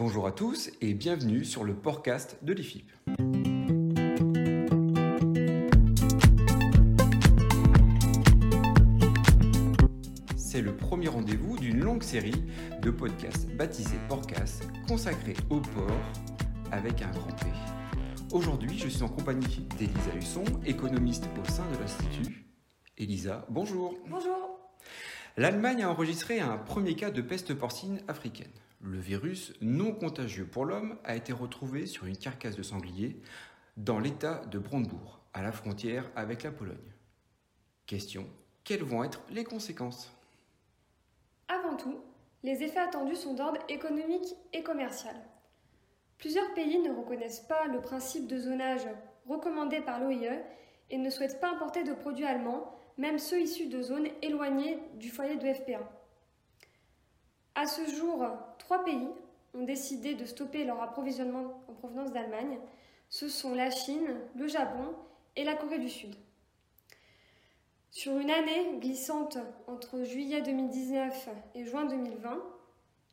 Bonjour à tous et bienvenue sur le podcast de l'IFIP. C'est le premier rendez-vous d'une longue série de podcasts baptisés Portcast consacrés au port avec un grand P. Aujourd'hui, je suis en compagnie d'Elisa Husson, économiste au sein de l'Institut. Elisa, bonjour. Bonjour. L'Allemagne a enregistré un premier cas de peste porcine africaine. Le virus, non contagieux pour l'homme, a été retrouvé sur une carcasse de sanglier dans l'état de Brandebourg, à la frontière avec la Pologne. Question quelles vont être les conséquences? Avant tout, les effets attendus sont d'ordre économique et commercial. Plusieurs pays ne reconnaissent pas le principe de zonage recommandé par l'OIE et ne souhaitent pas importer de produits allemands, même ceux issus de zones éloignées du foyer de FP1. À ce jour, trois pays ont décidé de stopper leur approvisionnement en provenance d'Allemagne. Ce sont la Chine, le Japon et la Corée du Sud. Sur une année glissante entre juillet 2019 et juin 2020,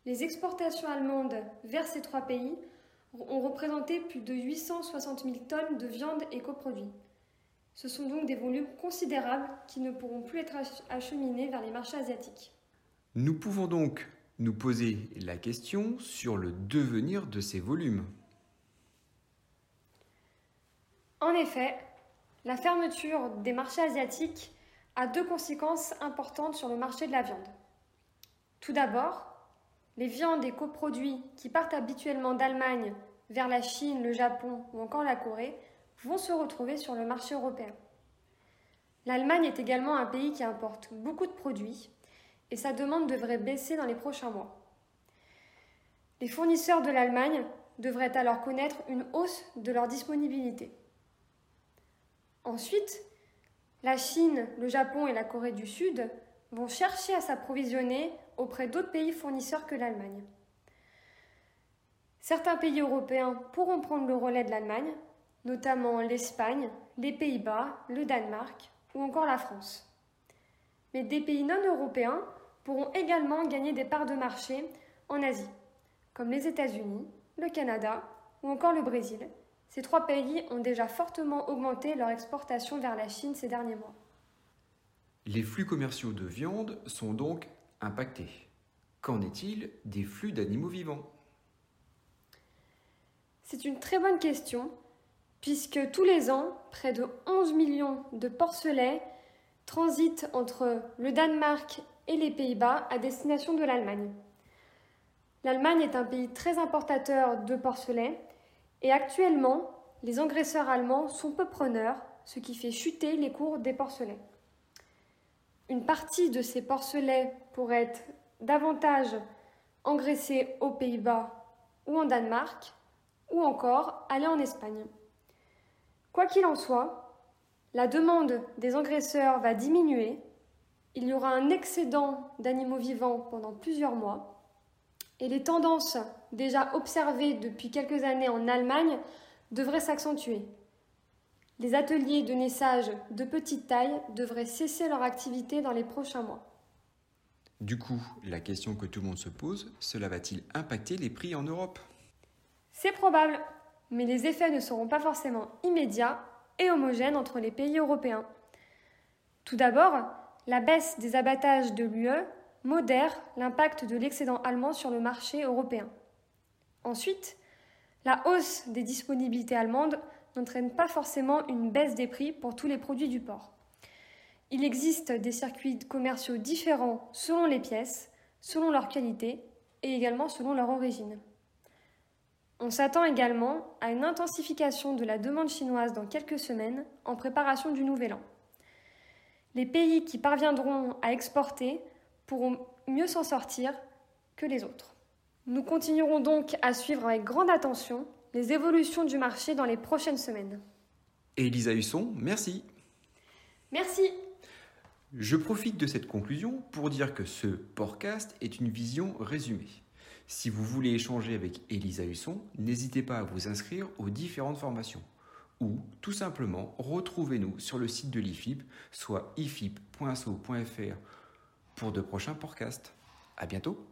les exportations allemandes vers ces trois pays ont représenté plus de 860 000 tonnes de viande et coproduits. Ce sont donc des volumes considérables qui ne pourront plus être acheminés vers les marchés asiatiques. Nous pouvons donc nous poser la question sur le devenir de ces volumes. En effet, la fermeture des marchés asiatiques a deux conséquences importantes sur le marché de la viande. Tout d'abord, les viandes et coproduits qui partent habituellement d'Allemagne vers la Chine, le Japon ou encore la Corée vont se retrouver sur le marché européen. L'Allemagne est également un pays qui importe beaucoup de produits et sa demande devrait baisser dans les prochains mois. Les fournisseurs de l'Allemagne devraient alors connaître une hausse de leur disponibilité. Ensuite, la Chine, le Japon et la Corée du Sud vont chercher à s'approvisionner auprès d'autres pays fournisseurs que l'Allemagne. Certains pays européens pourront prendre le relais de l'Allemagne, notamment l'Espagne, les Pays-Bas, le Danemark ou encore la France. Mais des pays non européens pourront également gagner des parts de marché en Asie, comme les États-Unis, le Canada ou encore le Brésil. Ces trois pays ont déjà fortement augmenté leur exportation vers la Chine ces derniers mois. Les flux commerciaux de viande sont donc impactés. Qu'en est-il des flux d'animaux vivants? C'est une très bonne question, puisque tous les ans, près de 11 millions de porcelets transitent entre le Danemark et les Pays-Bas à destination de l'Allemagne. L'Allemagne est un pays très importateur de porcelain et actuellement, les engraisseurs allemands sont peu preneurs, ce qui fait chuter les cours des porcelains. Une partie de ces porcelets pourrait être davantage engraissée aux Pays-Bas ou en Danemark, ou encore aller en Espagne. Quoi qu'il en soit, la demande des engraisseurs va diminuer il y aura un excédent d'animaux vivants pendant plusieurs mois et les tendances déjà observées depuis quelques années en Allemagne devraient s'accentuer. Les ateliers de naissage de petite taille devraient cesser leur activité dans les prochains mois. Du coup, la question que tout le monde se pose, cela va-t-il impacter les prix en Europe? C'est probable, mais les effets ne seront pas forcément immédiats et homogènes entre les pays européens. Tout d'abord, la baisse des abattages de l'UE modère l'impact de l'excédent allemand sur le marché européen. Ensuite, la hausse des disponibilités allemandes n'entraîne pas forcément une baisse des prix pour tous les produits du port. Il existe des circuits commerciaux différents selon les pièces, selon leur qualité et également selon leur origine. On s'attend également à une intensification de la demande chinoise dans quelques semaines en préparation du Nouvel An. Les pays qui parviendront à exporter pourront mieux s'en sortir que les autres. Nous continuerons donc à suivre avec grande attention les évolutions du marché dans les prochaines semaines. Elisa Husson, merci. Merci. Je profite de cette conclusion pour dire que ce podcast est une vision résumée. Si vous voulez échanger avec Elisa Husson, n'hésitez pas à vous inscrire aux différentes formations ou tout simplement retrouvez-nous sur le site de l'IFIP, soit ifip.so.fr pour de prochains podcasts. À bientôt!